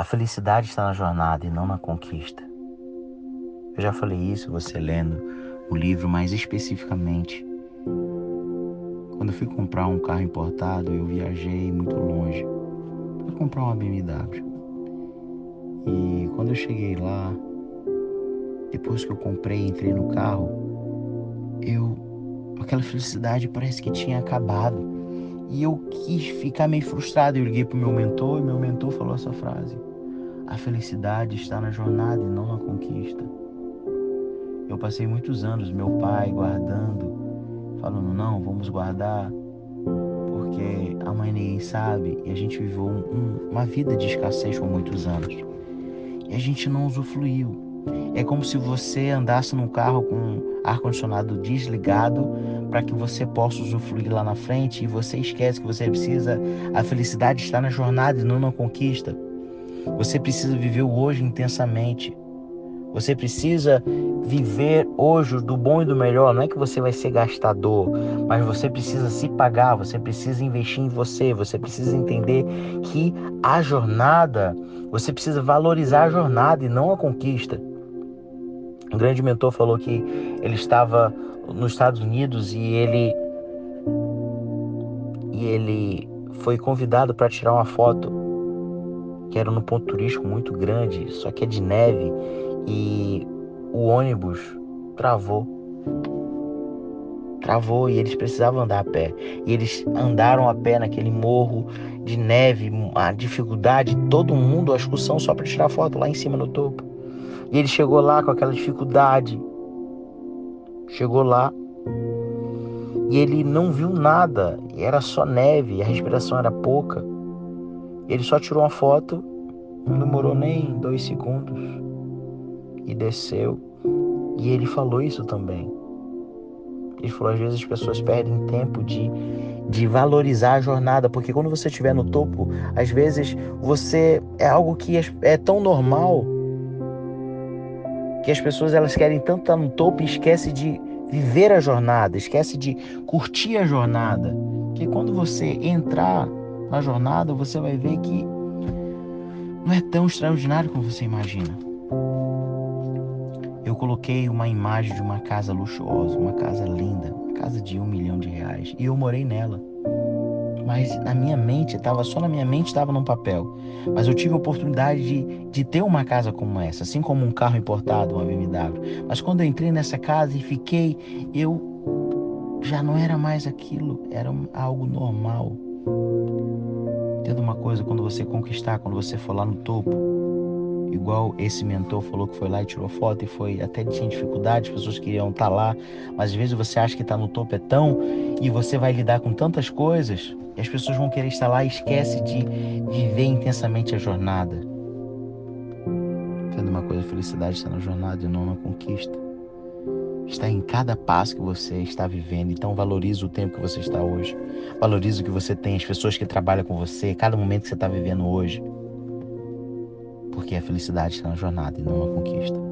A felicidade está na jornada e não na conquista. Eu já falei isso, você lendo o livro mais especificamente. Quando eu fui comprar um carro importado, eu viajei muito longe para comprar uma BMW. E quando eu cheguei lá, depois que eu comprei, entrei no carro, eu aquela felicidade parece que tinha acabado. E eu quis ficar meio frustrado. Eu liguei pro meu mentor e meu mentor falou essa frase: A felicidade está na jornada e não na conquista. Eu passei muitos anos, meu pai guardando, falando: Não, vamos guardar, porque amanhã ninguém sabe. E a gente viveu um, um, uma vida de escassez por muitos anos. E a gente não usufruiu. É como se você andasse num carro com ar-condicionado desligado para que você possa usufruir lá na frente e você esquece que você precisa. A felicidade está na jornada e não na conquista. Você precisa viver o hoje intensamente. Você precisa viver hoje do bom e do melhor. Não é que você vai ser gastador, mas você precisa se pagar, você precisa investir em você, você precisa entender que a jornada, você precisa valorizar a jornada e não a conquista. Um grande mentor falou que ele estava nos Estados Unidos e ele e ele foi convidado para tirar uma foto que era num ponto turístico muito grande, só que é de neve e o ônibus travou. Travou e eles precisavam andar a pé. E eles andaram a pé naquele morro de neve, a dificuldade, todo mundo, a excursão só para tirar foto lá em cima no topo. E ele chegou lá com aquela dificuldade. Chegou lá e ele não viu nada, era só neve, a respiração era pouca. Ele só tirou uma foto, não demorou nem dois segundos e desceu. E ele falou isso também. Ele falou: às vezes as pessoas perdem tempo de, de valorizar a jornada, porque quando você estiver no topo, às vezes você é algo que é, é tão normal que as pessoas elas querem tanto estar no topo e esquece de viver a jornada, esquece de curtir a jornada, que quando você entrar na jornada, você vai ver que não é tão extraordinário como você imagina. Eu coloquei uma imagem de uma casa luxuosa, uma casa linda, uma casa de um milhão de reais, e eu morei nela mas na minha mente, estava só na minha mente, estava num papel. Mas eu tive a oportunidade de, de ter uma casa como essa, assim como um carro importado, uma BMW. Mas quando eu entrei nessa casa e fiquei, eu já não era mais aquilo, era algo normal. Entenda uma coisa, quando você conquistar, quando você for lá no topo, igual esse mentor falou que foi lá e tirou foto e foi até tinha dificuldade, as pessoas queriam estar tá lá, mas às vezes você acha que está no topo é tão e você vai lidar com tantas coisas e as pessoas vão querer estar lá e esquece de viver intensamente a jornada. Entenda uma coisa, a felicidade está na jornada e não na conquista. Está em cada passo que você está vivendo. Então valorize o tempo que você está hoje. Valorize o que você tem, as pessoas que trabalham com você, cada momento que você está vivendo hoje. Porque a felicidade está na jornada e não na conquista.